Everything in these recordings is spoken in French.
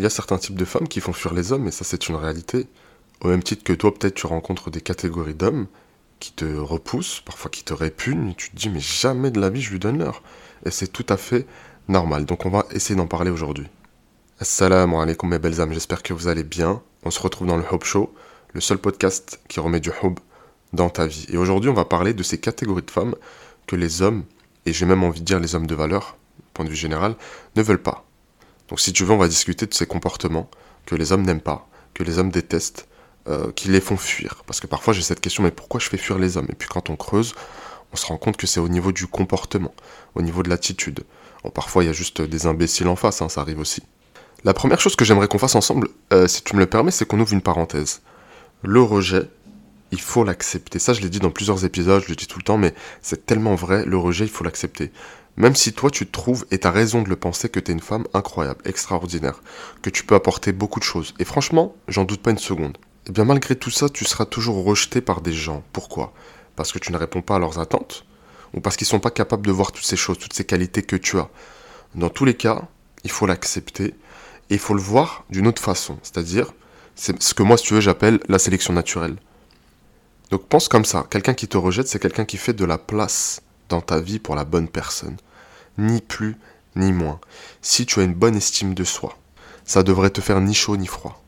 Il y a certains types de femmes qui font fuir les hommes, et ça c'est une réalité. Au même titre que toi, peut-être tu rencontres des catégories d'hommes qui te repoussent, parfois qui te répugnent, tu te dis mais jamais de la vie je lui donne l'heure. Et c'est tout à fait normal. Donc on va essayer d'en parler aujourd'hui. Assalamu alaikum mes belles âmes, j'espère que vous allez bien. On se retrouve dans le Hope Show, le seul podcast qui remet du hope dans ta vie. Et aujourd'hui on va parler de ces catégories de femmes que les hommes, et j'ai même envie de dire les hommes de valeur, point de vue général, ne veulent pas. Donc si tu veux on va discuter de ces comportements que les hommes n'aiment pas, que les hommes détestent, euh, qui les font fuir. Parce que parfois j'ai cette question, mais pourquoi je fais fuir les hommes? Et puis quand on creuse, on se rend compte que c'est au niveau du comportement, au niveau de l'attitude. parfois il y a juste des imbéciles en face, hein, ça arrive aussi. La première chose que j'aimerais qu'on fasse ensemble, euh, si tu me le permets, c'est qu'on ouvre une parenthèse. Le rejet, il faut l'accepter. Ça, je l'ai dit dans plusieurs épisodes, je le dis tout le temps, mais c'est tellement vrai, le rejet, il faut l'accepter. Même si toi, tu te trouves, et tu as raison de le penser, que tu es une femme incroyable, extraordinaire, que tu peux apporter beaucoup de choses. Et franchement, j'en doute pas une seconde. Eh bien malgré tout ça, tu seras toujours rejeté par des gens. Pourquoi? Parce que tu ne réponds pas à leurs attentes Ou parce qu'ils ne sont pas capables de voir toutes ces choses, toutes ces qualités que tu as? Dans tous les cas, il faut l'accepter et il faut le voir d'une autre façon. C'est-à-dire, c'est ce que moi, si tu veux, j'appelle la sélection naturelle. Donc pense comme ça, quelqu'un qui te rejette, c'est quelqu'un qui fait de la place dans ta vie pour la bonne personne. Ni plus, ni moins. Si tu as une bonne estime de soi, ça devrait te faire ni chaud ni froid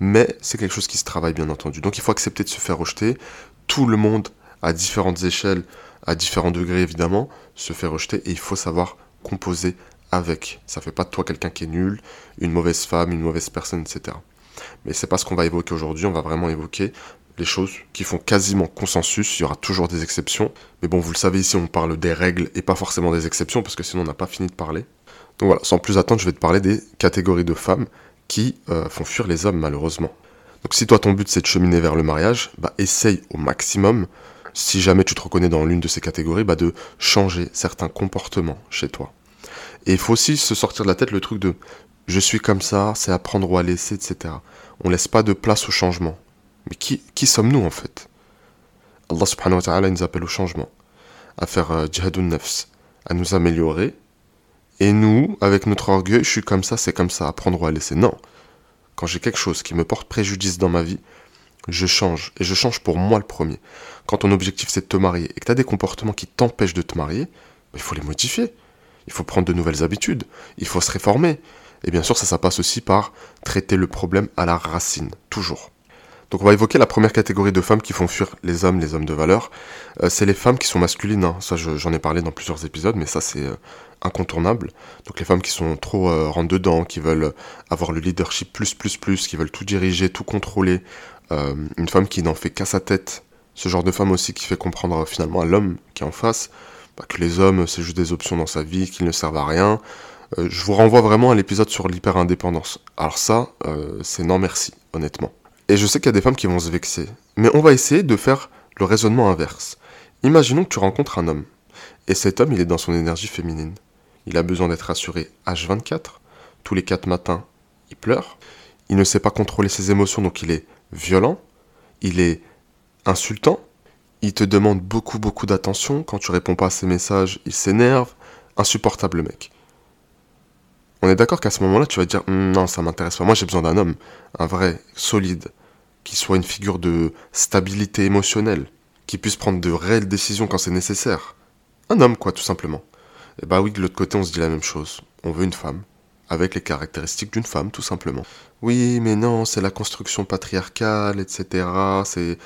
mais c'est quelque chose qui se travaille bien entendu. Donc il faut accepter de se faire rejeter. Tout le monde, à différentes échelles, à différents degrés évidemment, se fait rejeter et il faut savoir composer avec. Ça fait pas de toi quelqu'un qui est nul, une mauvaise femme, une mauvaise personne, etc. Mais c'est pas ce qu'on va évoquer aujourd'hui, on va vraiment évoquer les choses qui font quasiment consensus, il y aura toujours des exceptions. Mais bon, vous le savez ici, on parle des règles et pas forcément des exceptions, parce que sinon on n'a pas fini de parler. Donc voilà, sans plus attendre, je vais te parler des catégories de femmes qui euh, font fuir les hommes malheureusement. Donc si toi ton but c'est de cheminer vers le mariage, bah essaye au maximum, si jamais tu te reconnais dans l'une de ces catégories, bah de changer certains comportements chez toi. Et il faut aussi se sortir de la tête le truc de je suis comme ça, c'est apprendre ou à laisser, etc. On laisse pas de place au changement. Mais qui, sommes-nous en fait? Allah subhanahu wa ta'ala nous appelle au changement, à faire euh, jihadun nafs, à nous améliorer et nous, avec notre orgueil, je suis comme ça, c'est comme ça, apprendre ou à laisser. Non. Quand j'ai quelque chose qui me porte préjudice dans ma vie, je change. Et je change pour moi le premier. Quand ton objectif c'est de te marier et que tu as des comportements qui t'empêchent de te marier, bah, il faut les modifier. Il faut prendre de nouvelles habitudes. Il faut se réformer. Et bien sûr, ça, ça passe aussi par traiter le problème à la racine. Toujours. Donc on va évoquer la première catégorie de femmes qui font fuir les hommes, les hommes de valeur. Euh, c'est les femmes qui sont masculines. Hein. Ça, j'en ai parlé dans plusieurs épisodes, mais ça, c'est euh, incontournable. Donc les femmes qui sont trop euh, dedans, qui veulent avoir le leadership plus, plus, plus, qui veulent tout diriger, tout contrôler. une femme qui n'en fait qu'à sa tête. Ce genre de femme aussi qui fait comprendre finalement à l'homme qui est en face bah, que les hommes, c'est juste des options dans sa vie, qu'ils ne servent à rien. je vous renvoie vraiment à l'épisode sur l'hyper-indépendance. Alors ça, c'est non merci, honnêtement. Et je sais qu'il y a des femmes qui vont se vexer. Mais on va essayer de faire le raisonnement inverse. Imaginons que tu rencontres un homme. Et cet homme, il est dans son énergie féminine. Il a besoin d'être rassuré H24. Tous les quatre matins, il pleure. Il ne sait pas contrôler ses émotions, donc il est violent. Il est insultant. Il te demande beaucoup, beaucoup d'attention. Quand tu réponds pas à ses messages, il s'énerve. Insupportable mec on est d'accord qu'à ce moment-là, tu vas dire hum, non, ça m'intéresse pas. Moi, j'ai besoin d'un homme, un vrai, solide, qui soit une figure de stabilité émotionnelle, qui puisse prendre de réelles décisions quand c'est nécessaire. Un homme, quoi, tout simplement. Et bah oui, de l'autre côté, on se dit la même chose. On veut une femme, avec les caractéristiques d'une femme, tout simplement. Oui, mais non, c'est la construction patriarcale, etc. C'est.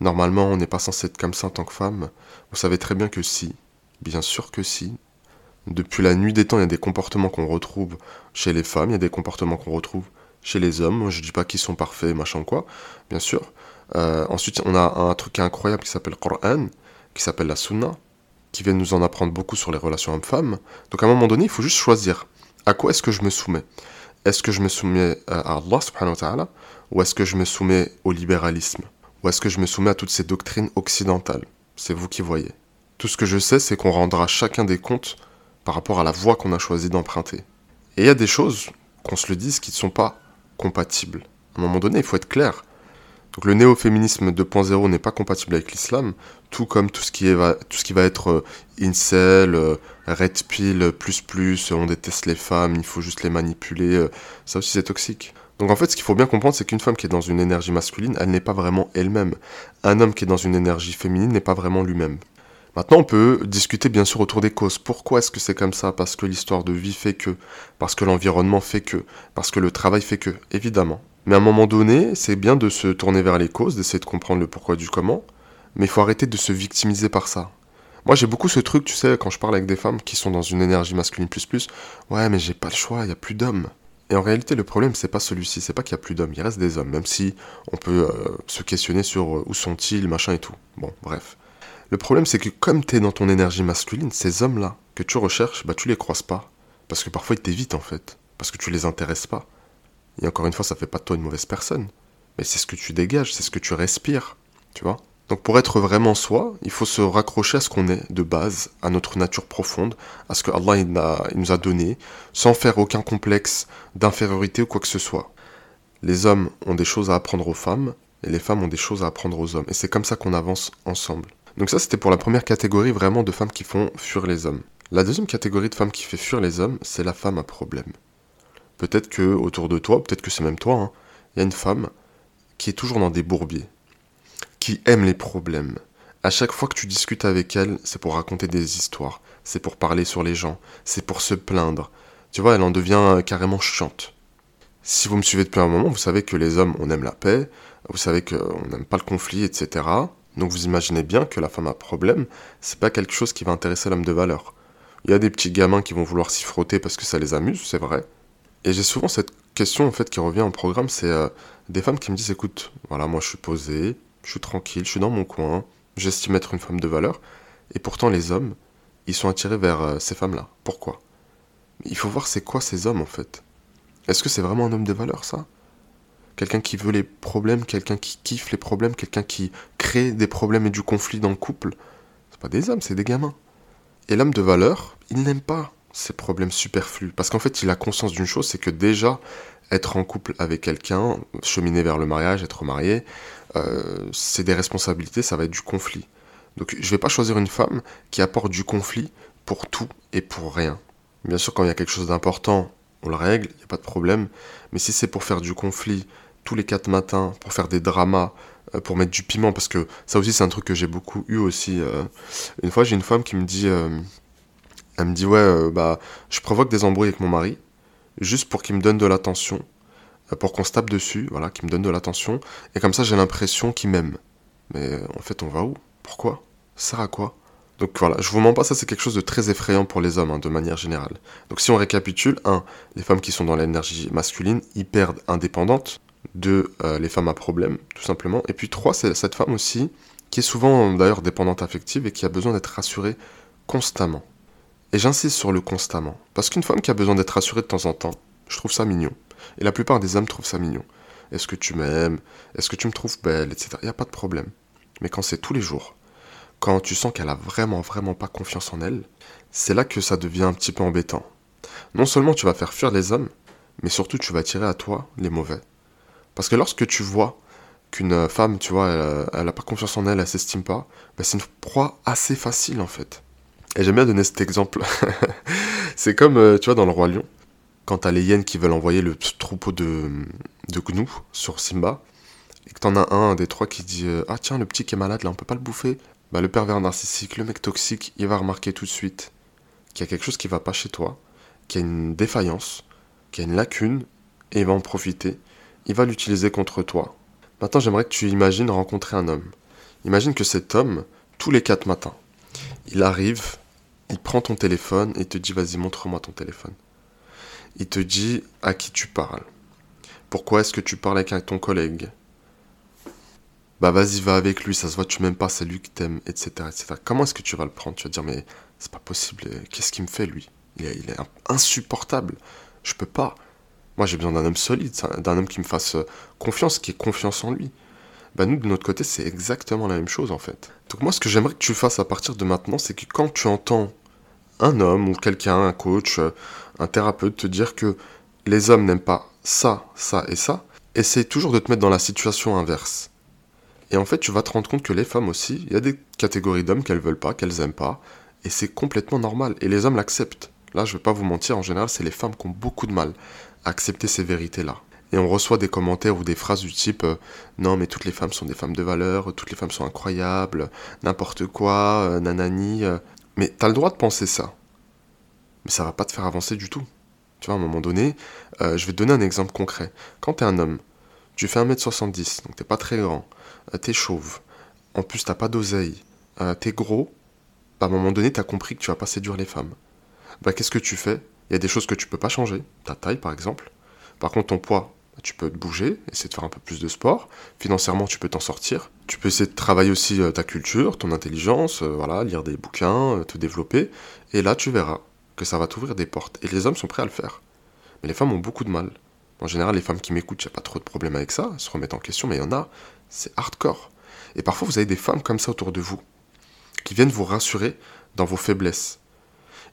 Normalement, on n'est pas censé être comme ça en tant que femme. Vous savez très bien que si. Bien sûr que si. Depuis la nuit des temps, il y a des comportements qu'on retrouve chez les femmes, il y a des comportements qu'on retrouve chez les hommes. Je dis pas qu'ils sont parfaits, machin quoi, bien sûr. Euh, ensuite, on a un truc incroyable qui s'appelle Coran, qui s'appelle la Sunna, qui vient nous en apprendre beaucoup sur les relations hommes-femmes. Donc à un moment donné, il faut juste choisir à quoi est-ce que je me soumets? Est-ce que je me soumets à Allah subhanahu wa ta'ala ou est-ce que je me soumets au libéralisme? Ou est-ce que je me soumets à toutes ces doctrines occidentales? C'est vous qui voyez. Tout ce que je sais, c'est qu'on rendra chacun des comptes par rapport à la voie qu'on a choisi d'emprunter. Et il y a des choses, qu'on se le dise, qui ne sont pas compatibles. À un moment donné, il faut être clair. Donc le néo-féminisme 2.0 n'est pas compatible avec l'islam, tout comme tout ce qui, va être euh, incel, euh, red pill, plus plus, on déteste les femmes, il faut juste les manipuler, euh, ça aussi c'est toxique. Donc en fait, ce qu'il faut bien comprendre, c'est qu'une femme qui est dans une énergie masculine, elle n'est pas vraiment elle-même. Un homme qui est dans une énergie féminine n'est pas vraiment lui-même. Maintenant, on peut discuter bien sûr autour des causes. Pourquoi est-ce que c'est comme ça? Parce que l'histoire de vie fait que, parce que l'environnement fait que, parce que le travail fait que, évidemment. Mais à un moment donné, c'est bien de se tourner vers les causes, d'essayer de comprendre le pourquoi du comment, mais il faut arrêter de se victimiser par ça. Moi, j'ai beaucoup ce truc, tu sais, quand je parle avec des femmes qui sont dans une énergie masculine plus plus, ouais, mais j'ai pas le choix, il y a plus d'hommes. Et en réalité, le problème, c'est pas celui-ci, c'est pas qu'il y a plus d'hommes, il reste des hommes, même si on peut euh, se questionner sur euh, où sont-ils, machin et tout. Bon, bref. Le problème, c'est que comme tu es dans ton énergie masculine, ces hommes-là que tu recherches, bah tu les croises pas. Parce que parfois ils t'évitent en fait. Parce que tu les intéresses pas. Et encore une fois, ça fait pas de toi une mauvaise personne. Mais c'est ce que tu dégages, c'est ce que tu respires. Tu vois Donc pour être vraiment soi, il faut se raccrocher à ce qu'on est de base, à notre nature profonde, à ce que Allah nous a donné, sans faire aucun complexe d'infériorité ou quoi que ce soit. Les hommes ont des choses à apprendre aux femmes, et les femmes ont des choses à apprendre aux hommes. Et c'est comme ça qu'on avance ensemble. Donc ça, c'était pour la première catégorie vraiment de femmes qui font fuir les hommes. La deuxième catégorie de femmes qui fait fuir les hommes, c'est la femme à problème. Peut-être que autour de toi, peut-être que c'est même toi, hein, il y a une femme qui est toujours dans des bourbiers, qui aime les problèmes. À chaque fois que tu discutes avec elle, c'est pour raconter des histoires, c'est pour parler sur les gens, c'est pour se plaindre. Tu vois, elle en devient carrément chiante. Si vous me suivez depuis un moment, vous savez que les hommes, on aime la paix, vous savez qu'on n'aime pas le conflit, etc. Donc vous imaginez bien que la femme à problème, c'est pas quelque chose qui va intéresser l'homme de valeur. Il y a des petits gamins qui vont vouloir s'y frotter parce que ça les amuse, c'est vrai. Et j'ai souvent cette question en fait qui revient en programme, c'est euh, des femmes qui me disent écoute, voilà, moi je suis posée, je suis tranquille, je suis dans mon coin, j'estime être une femme de valeur, et pourtant les hommes, ils sont attirés vers euh, ces femmes-là. Pourquoi? Il faut voir c'est quoi ces hommes en fait. Est-ce que c'est vraiment un homme de valeur ça? Quelqu'un qui veut les problèmes, quelqu'un qui kiffe les problèmes, quelqu'un qui crée des problèmes et du conflit dans le couple. C'est pas des hommes, c'est des gamins. Et l'homme de valeur, il n'aime pas ces problèmes superflus. Parce qu'en fait, il a conscience d'une chose, c'est que déjà, être en couple avec quelqu'un, cheminer vers le mariage, être marié, euh, c'est des responsabilités, ça va être du conflit. Donc je vais pas choisir une femme qui apporte du conflit pour tout et pour rien. Bien sûr, quand il y a quelque chose d'important, on le règle, il n'y a pas de problème. Mais si c'est pour faire du conflit, tous les quatre matins pour faire des dramas, euh, pour mettre du piment, parce que ça aussi c'est un truc que j'ai beaucoup eu aussi. Euh. Une fois j'ai une femme qui me dit, euh, elle me dit ouais bah je provoque des embrouilles avec mon mari, juste pour qu'il me donne de l'attention, pour qu'on se tape dessus, voilà, qu'il me donne de l'attention, et comme ça j'ai l'impression qu'il m'aime. Mais en fait on va où? Pourquoi? Ça sert à quoi? Donc voilà, je vous mens pas, ça c'est quelque chose de très effrayant pour les hommes, hein, de manière générale. Donc si on récapitule, 1. Les femmes qui sont dans l'énergie masculine, hyper indépendantes, de euh, les femmes à problème, tout simplement. Et puis trois, c'est cette femme aussi, qui est souvent d'ailleurs dépendante affective et qui a besoin d'être rassurée constamment. Et j'insiste sur le constamment, parce qu'une femme qui a besoin d'être rassurée de temps en temps, je trouve ça mignon. Et la plupart des hommes trouvent ça mignon. Est-ce que tu m'aimes? Est-ce que tu me trouves belle? Etc. Il n'y a pas de problème. Mais quand c'est tous les jours, quand tu sens qu'elle a vraiment, vraiment pas confiance en elle, c'est là que ça devient un petit peu embêtant. Non seulement tu vas faire fuir les hommes, mais surtout tu vas attirer à toi les mauvais. Parce que lorsque tu vois qu'une femme, tu vois, elle, n'a pas confiance en elle, elle s'estime pas, ben c'est une proie assez facile en fait. Et j'aime bien donner cet exemple. c'est comme, euh, tu vois, dans le Roi Lion, quand t'as les hyènes qui veulent envoyer le troupeau de, de gnous sur Simba, et que t'en as un, des trois qui dit euh, Ah tiens, le petit qui est malade là, on peut pas le bouffer. Bah, le pervers narcissique, le mec toxique, il va remarquer tout de suite qu'il y a quelque chose qui va pas chez toi, qu'il y a une défaillance, qu'il y a une lacune, et il va en profiter il va l'utiliser contre toi. Maintenant, j'aimerais que tu imagines rencontrer un homme. Imagine que cet homme, tous les quatre matins, il arrive, il prend ton téléphone et te dit vas-y, montre-moi ton téléphone. Il te dit à qui tu parles. Pourquoi est-ce que tu parles avec ton collègue? Bah vas-y, va avec lui, ça se voit, tu m'aimes pas, c'est lui qui t'aime, etc., etc. Comment est-ce que tu vas le prendre? Tu vas dire mais c'est pas possible, qu'est-ce qu'il me fait lui? Il est, il est insupportable, je peux pas. Moi, j'ai besoin d'un homme solide, d'un homme qui me fasse euh, confiance, qui ait confiance en lui. Bah, nous, de notre côté, c'est exactement la même chose, en fait. Donc, moi, ce que j'aimerais que tu fasses à partir de maintenant, c'est que quand tu entends un homme ou quelqu'un, un coach, euh, un thérapeute te dire que les hommes n'aiment pas ça, ça et ça, essaye toujours de te mettre dans la situation inverse. Et en fait, tu vas te rendre compte que les femmes aussi, il y a des catégories d'hommes qu'elles veulent pas, qu'elles aiment pas, et c'est complètement normal. Et les hommes l'acceptent. Là, je vais pas vous mentir, en général, c'est les femmes qui ont beaucoup de mal accepter ces vérités-là. Et on reçoit des commentaires ou des phrases du type euh, Non, mais toutes les femmes sont des femmes de valeur, toutes les femmes sont incroyables, n'importe quoi, euh, nanani. Euh. Mais t'as le droit de penser ça. Mais ça va pas te faire avancer du tout. Tu vois, à un moment donné, je vais te donner un exemple concret. Quand t'es un homme, tu fais 1m70, donc t'es pas très grand, t'es chauve, en plus t'as pas d'oseille, t'es gros, bah, à un moment donné, t'as compris que tu vas pas séduire les femmes. Bah, qu'est-ce que tu fais? Il y a des choses que tu peux pas changer, ta taille par exemple. Par contre, ton poids, tu peux te bouger, essayer de faire un peu plus de sport. Financièrement, tu peux t'en sortir. Tu peux essayer de travailler aussi euh, ta culture, ton intelligence, euh, voilà, lire des bouquins, euh, te développer. Et là, tu verras que ça va t'ouvrir des portes. Et les hommes sont prêts à le faire. Mais les femmes ont beaucoup de mal. En général, les femmes qui m'écoutent, a pas trop de problèmes avec ça, elles se remettent en question, mais il y en a, c'est hardcore. Et parfois, vous avez des femmes comme ça autour de vous, qui viennent vous rassurer dans vos faiblesses,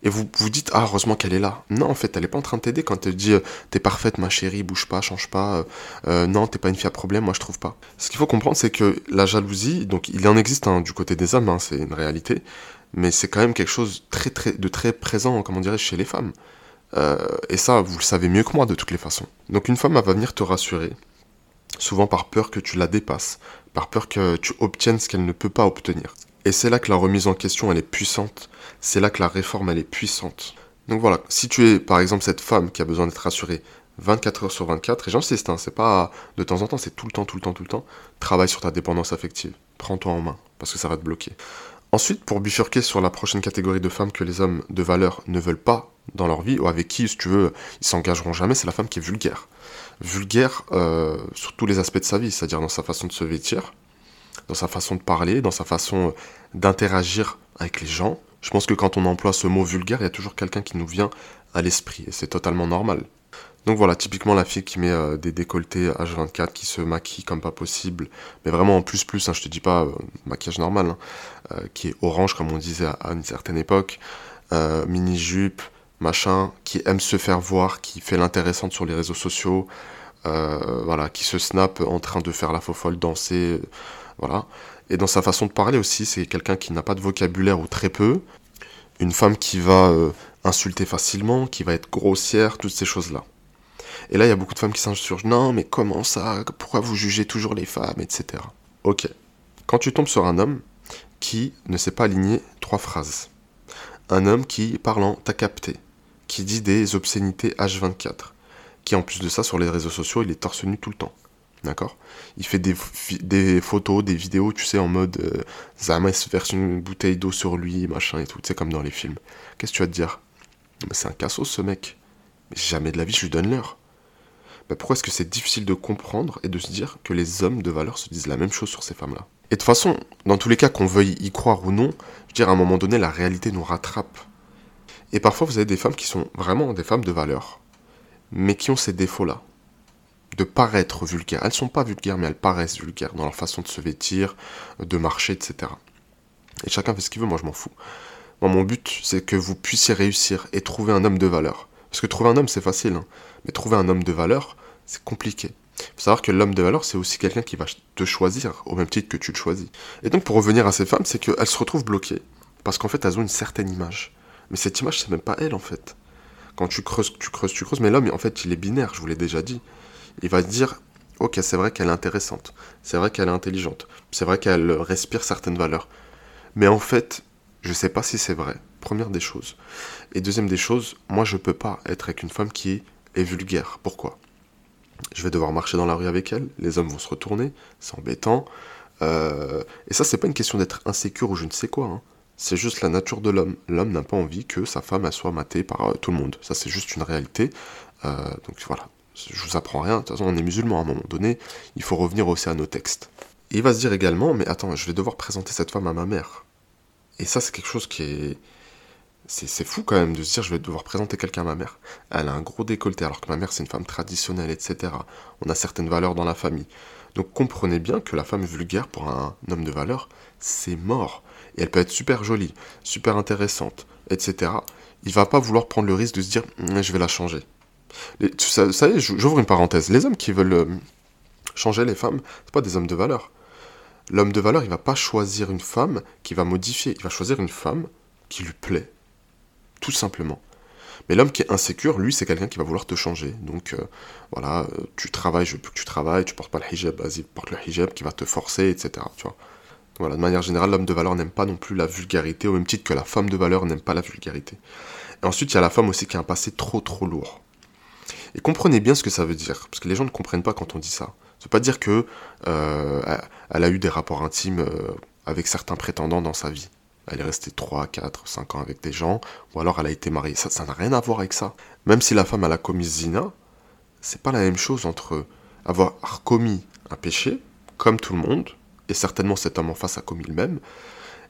et vous vous dites ah heureusement qu'elle est là. Non en fait elle est pas en train de t'aider quand elle dit euh, t'es parfaite ma chérie bouge pas change pas euh, euh, non t'es pas une fille à problème moi je trouve pas. Ce qu'il faut comprendre c'est que la jalousie donc il en existe hein, du côté des hommes hein, c'est une réalité mais c'est quand même quelque chose très, très, de très présent comment dirais chez les femmes. et ça vous le savez mieux que moi de toutes les façons. Donc une femme elle va venir te rassurer souvent par peur que tu la dépasses par peur que tu obtiennes ce qu'elle ne peut pas obtenir. Et c'est là que la remise en question, elle est puissante. C'est là que la réforme, elle est puissante. Donc voilà, si tu es par exemple cette femme qui a besoin d'être rassurée 24 heures sur 24, et j'insiste, hein, c'est pas de temps en temps, c'est tout le temps, tout le temps, tout le temps, travaille sur ta dépendance affective. Prends-toi en main, parce que ça va te bloquer. Ensuite, pour bifurquer sur la prochaine catégorie de femmes que les hommes de valeur ne veulent pas dans leur vie, ou avec qui, si tu veux, ils s'engageront jamais, c'est la femme qui est vulgaire. Vulgaire euh, sur tous les aspects de sa vie, c'est-à-dire dans sa façon de se vêtir, dans sa façon de parler, dans sa façon euh, d'interagir avec les gens. Je pense que quand on emploie ce mot vulgaire, il y a toujours quelqu'un qui nous vient à l'esprit, et c'est totalement normal. Donc voilà, typiquement la fille qui met euh, des décolletés H24, qui se maquille comme pas possible, mais vraiment en plus plus, hein, je te dis pas euh, maquillage normal, hein, qui est orange comme on disait à, une certaine époque, mini jupe, machin, qui aime se faire voir, qui fait l'intéressante sur les réseaux sociaux, voilà, qui se snap en train de faire la faux folle, danser, voilà. Et dans sa façon de parler aussi, c'est quelqu'un qui n'a pas de vocabulaire ou très peu. Une femme qui va euh, insulter facilement, qui va être grossière, toutes ces choses-là. Et là, il y a beaucoup de femmes qui s'insurgent. Non, mais comment ça? Pourquoi vous jugez toujours les femmes? Etc. Ok. Quand tu tombes sur un homme qui ne sait pas aligner trois phrases, un homme qui, parlant, t'a capté, qui dit des obscénités H24, qui en plus de ça, sur les réseaux sociaux, il est torse nu tout le temps. D'accord Il fait des, photos, des vidéos, tu sais, en mode euh, verse une bouteille d'eau sur lui, machin et tout, tu sais, comme dans les films. Qu'est-ce que tu vas te dire? Mais c'est un cassos ce mec. Mais jamais de la vie je lui donne l'heure. Mais pourquoi est-ce que c'est difficile de comprendre et de se dire que les hommes de valeur se disent la même chose sur ces femmes-là? Et de toute façon, dans tous les cas, qu'on veuille y croire ou non, je veux dire, à un moment donné, la réalité nous rattrape. Et parfois, vous avez des femmes qui sont vraiment des femmes de valeur, mais qui ont ces défauts-là de paraître vulgaires. Elles sont pas vulgaires, mais elles paraissent vulgaires dans leur façon de se vêtir, de marcher, etc. Et chacun fait ce qu'il veut, moi je m'en fous. Moi, mon but, c'est que vous puissiez réussir et trouver un homme de valeur. Parce que trouver un homme, c'est facile, hein. mais trouver un homme de valeur, c'est compliqué. Il faut savoir que l'homme de valeur, c'est aussi quelqu'un qui va te choisir, au même titre que tu le choisis. Et donc, pour revenir à ces femmes, c'est qu'elles se retrouvent bloquées. Parce qu'en fait, elles ont une certaine image. Mais cette image, c'est même pas elle, en fait. Quand tu creuses, tu creuses, tu creuses, mais l'homme, en fait, il est binaire, je vous l'ai déjà dit il va se dire Ok, c'est vrai qu'elle est intéressante, c'est vrai qu'elle est intelligente, c'est vrai qu'elle respire certaines valeurs. Mais en fait, je sais pas si c'est vrai. Première des choses. Et deuxième des choses, moi je peux pas être avec une femme qui est vulgaire. Pourquoi? Je vais devoir marcher dans la rue avec elle, les hommes vont se retourner, c'est embêtant. Euh, et ça, c'est pas une question d'être insécure ou je ne sais quoi. Hein. C'est juste la nature de l'homme. L'homme n'a pas envie que sa femme soit matée par euh, tout le monde. Ça, c'est juste une réalité. Euh, donc voilà, je vous apprends rien, de toute façon on est musulman à un moment donné, il faut revenir aussi à nos textes. il va se dire également, mais attends, je vais devoir présenter cette femme à ma mère. Et ça c'est quelque chose qui est... C'est fou quand même de se dire je vais devoir présenter quelqu'un à ma mère. Elle a un gros décolleté alors que ma mère c'est une femme traditionnelle, etc. On a certaines valeurs dans la famille. Donc comprenez bien que la femme vulgaire pour un homme de valeur, c'est mort. Et elle peut être super jolie, super intéressante, etc. Il va pas vouloir prendre le risque de se dire je vais la changer. Vous savez, j'ouvre une parenthèse. Les hommes qui veulent euh, changer les femmes, c'est pas des hommes de valeur. L'homme de valeur, il va pas choisir une femme qui va modifier, il va choisir une femme qui lui plaît. Tout simplement. Mais l'homme qui est insécure, lui, c'est quelqu'un qui va vouloir te changer. Donc, euh, voilà, euh, tu travailles, je veux que tu travailles, tu portes pas le hijab, vas-y, porte le hijab, qui va te forcer, etc. Voilà, de manière générale, l'homme de valeur n'aime pas non plus la vulgarité, au même titre que la femme de valeur n'aime pas la vulgarité. Et ensuite, il y a la femme aussi qui a un passé trop trop lourd. Et comprenez bien ce que ça veut dire, parce que les gens ne comprennent pas quand on dit ça. Ça veut pas dire que euh, elle a eu des rapports intimes avec certains prétendants dans sa vie elle est restée 3, 4, 5 ans avec des gens, ou alors elle a été mariée. Ça n'a rien à voir avec ça. Même si la femme a commis zina, c'est pas la même chose entre avoir commis un péché, comme tout le monde, et certainement cet homme en face a commis le même,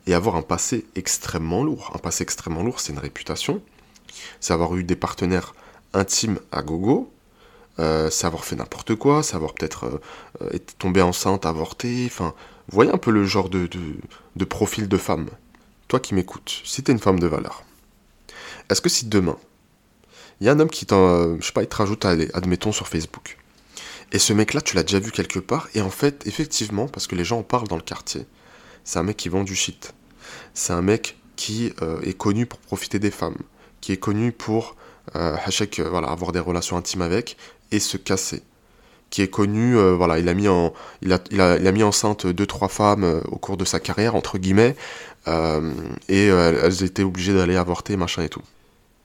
et avoir un passé extrêmement lourd. Un passé extrêmement lourd, c'est une réputation. C'est avoir eu des partenaires intimes à gogo, euh, c'est avoir fait n'importe quoi, c'est avoir peut-être euh, euh, été tombé enceinte, avorté, enfin, voyez un peu le genre de, de, profil de femme toi qui m'écoutes, si t'es une femme de valeur, est-ce que si demain, il y a un homme qui t'en, je sais pas, il te rajoute, admettons, sur Facebook, et ce mec-là, tu l'as déjà vu quelque part, et en fait, effectivement, parce que les gens en parlent dans le quartier, c'est un mec qui vend du shit. C'est un mec qui euh, est connu pour profiter des femmes, qui est connu pour euh, voilà, avoir des relations intimes avec et se casser qui est connu, euh, voilà, il a mis en, il a, il a, il a mis enceinte deux trois femmes euh, au cours de sa carrière entre guillemets, euh, et elles étaient obligées d'aller avorter machin et tout.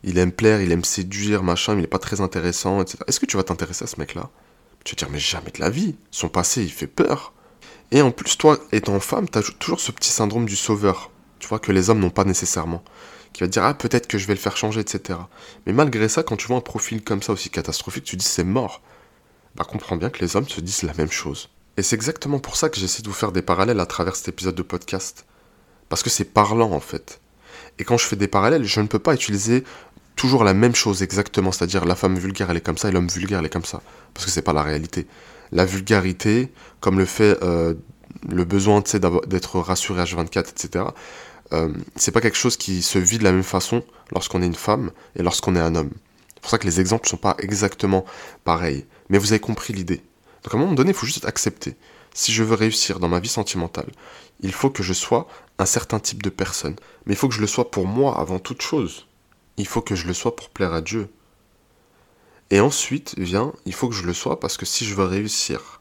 Il aime plaire, il aime séduire machin, mais il est pas très intéressant, etc. Est-ce que tu vas t'intéresser à ce mec-là? Tu vas dire mais jamais de la vie, son passé il fait peur. Et en plus toi étant femme, t'as toujours ce petit syndrome du sauveur, tu vois que les hommes n'ont pas nécessairement qui va dire ah peut-être que je vais le faire changer, etc. Mais malgré ça, quand tu vois un profil comme ça aussi catastrophique, tu dis c'est mort bah comprends bien que les hommes se disent la même chose. Et c'est exactement pour ça que j'essaie de vous faire des parallèles à travers cet épisode de podcast. Parce que c'est parlant en fait. Et quand je fais des parallèles, je ne peux pas utiliser toujours la même chose exactement, c'est-à-dire la femme vulgaire elle est comme ça et l'homme vulgaire elle est comme ça. Parce que c'est pas la réalité. La vulgarité, comme le fait euh, le besoin d'être rassuré H24, etc., euh, c'est pas quelque chose qui se vit de la même façon lorsqu'on est une femme et lorsqu'on est un homme. C'est pour ça que les exemples ne sont pas exactement pareils. Mais vous avez compris l'idée. Donc à un moment donné, il faut juste accepter. Si je veux réussir dans ma vie sentimentale, il faut que je sois un certain type de personne. Mais il faut que je le sois pour moi avant toute chose. Il faut que je le sois pour plaire à Dieu. Et ensuite vient, il faut que je le sois parce que si je veux réussir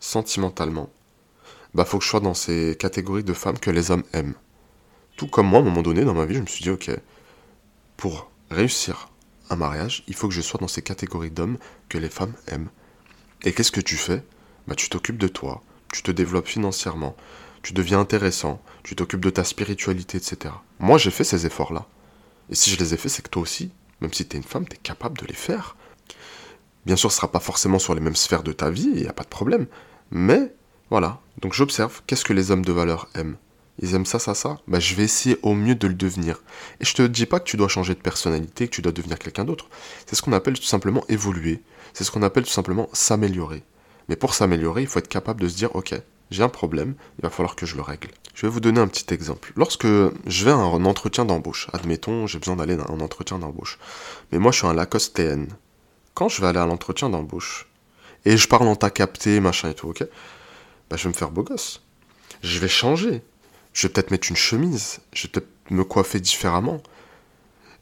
sentimentalement, bah faut que je sois dans ces catégories de femmes que les hommes aiment. Tout comme moi, à un moment donné dans ma vie, je me suis dit, ok, pour réussir un mariage, il faut que je sois dans ces catégories d'hommes que les femmes aiment. Et qu'est-ce que tu fais? Bah tu t'occupes de toi, tu te développes financièrement, tu deviens intéressant, tu t'occupes de ta spiritualité, etc. Moi j'ai fait ces efforts-là. Et si je les ai faits, c'est que toi aussi, même si tu es une femme, tu es capable de les faire. Bien sûr, ce sera pas forcément sur les mêmes sphères de ta vie, il n'y a pas de problème. Mais voilà, donc j'observe qu'est-ce que les hommes de valeur aiment ils aiment ça, ça, ça, bah, je vais essayer au mieux de le devenir. Et je te dis pas que tu dois changer de personnalité, que tu dois devenir quelqu'un d'autre. C'est ce qu'on appelle tout simplement évoluer. C'est ce qu'on appelle tout simplement s'améliorer. Mais pour s'améliorer, il faut être capable de se dire, ok, j'ai un problème, il va falloir que je le règle. Je vais vous donner un petit exemple. Lorsque je vais à un entretien d'embauche, admettons, j'ai besoin d'aller à un entretien d'embauche. Mais moi, je suis un Lacoste TN. Quand je vais aller à l'entretien d'embauche, et je parle en ta capté, machin et tout, ok, bah, je vais me faire beau gosse. Je vais changer je vais peut-être mettre une chemise, je vais peut-être me coiffer différemment.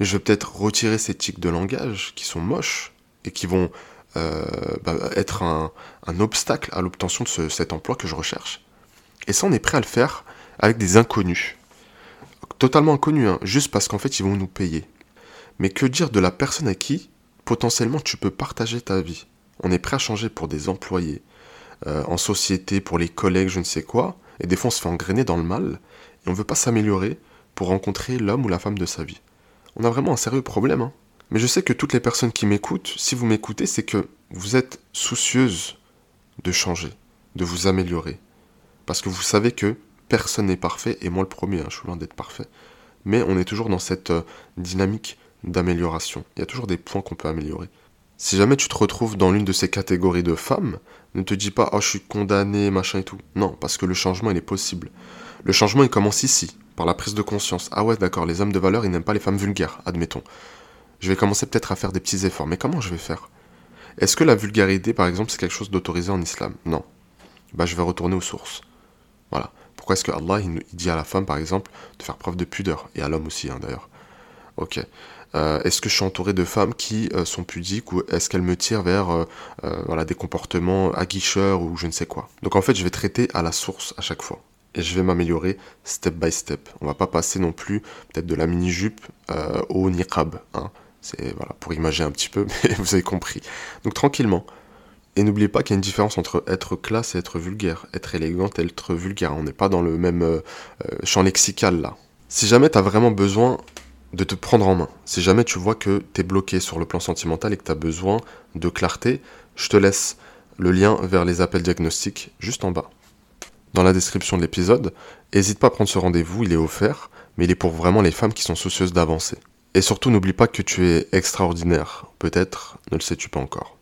Je vais peut-être retirer ces tics de langage qui sont moches et qui vont euh, bah, être un, obstacle à l'obtention de cet emploi que je recherche. Et ça, on est prêt à le faire avec des inconnus. Totalement inconnus, hein, juste parce qu'en fait, ils vont nous payer. Mais que dire de la personne à qui, potentiellement, tu peux partager ta vie? On est prêt à changer pour des employés, euh, en société, pour les collègues, je ne sais quoi, et des fois, on se fait engrainer dans le mal, et on ne veut pas s'améliorer pour rencontrer l'homme ou la femme de sa vie. On a vraiment un sérieux problème. Hein. Mais je sais que toutes les personnes qui m'écoutent, si vous m'écoutez, c'est que vous êtes soucieuse de changer, de vous améliorer. Parce que vous savez que personne n'est parfait, et moi le premier, hein, je suis loin d'être parfait. Mais on est toujours dans cette euh, dynamique d'amélioration. Il y a toujours des points qu'on peut améliorer. Si jamais tu te retrouves dans l'une de ces catégories de femmes, ne te dis pas oh je suis condamné, machin et tout. Non, parce que le changement il est possible. Le changement il commence ici, par la prise de conscience. Ah ouais d'accord, les hommes de valeur ils n'aiment pas les femmes vulgaires, admettons. Je vais commencer peut-être à faire des petits efforts, mais comment je vais faire? Est-ce que la vulgarité par exemple c'est quelque chose d'autorisé en islam? Non. Bah je vais retourner aux sources. Voilà. Pourquoi est-ce que Allah il, dit à la femme, par exemple, de faire preuve de pudeur? Et à l'homme aussi, hein, d'ailleurs. Ok. Euh, est-ce que je suis entouré de femmes qui euh, sont pudiques ou est-ce qu'elles me tirent vers euh, voilà, des comportements aguicheurs ou je ne sais quoi? Donc en fait, je vais traiter à la source à chaque fois. Et je vais m'améliorer step by step. On va pas passer non plus peut-être de la mini-jupe au niqab. Hein. C'est voilà, pour imaginer un petit peu, mais vous avez compris. Donc tranquillement. Et n'oubliez pas qu'il y a une différence entre être classe et être vulgaire. Être élégante et être vulgaire. On n'est pas dans le même champ lexical là. Si jamais tu as vraiment besoin de te prendre en main, si jamais tu vois que tu es bloqué sur le plan sentimental et que tu as besoin de clarté, je te laisse le lien vers les appels diagnostiques juste en bas. Dans la description de l'épisode, n'hésite pas à prendre ce rendez-vous, il est offert, mais il est pour vraiment les femmes qui sont soucieuses d'avancer. Et surtout, n'oublie pas que tu es extraordinaire. Peut-être ne le sais-tu pas encore.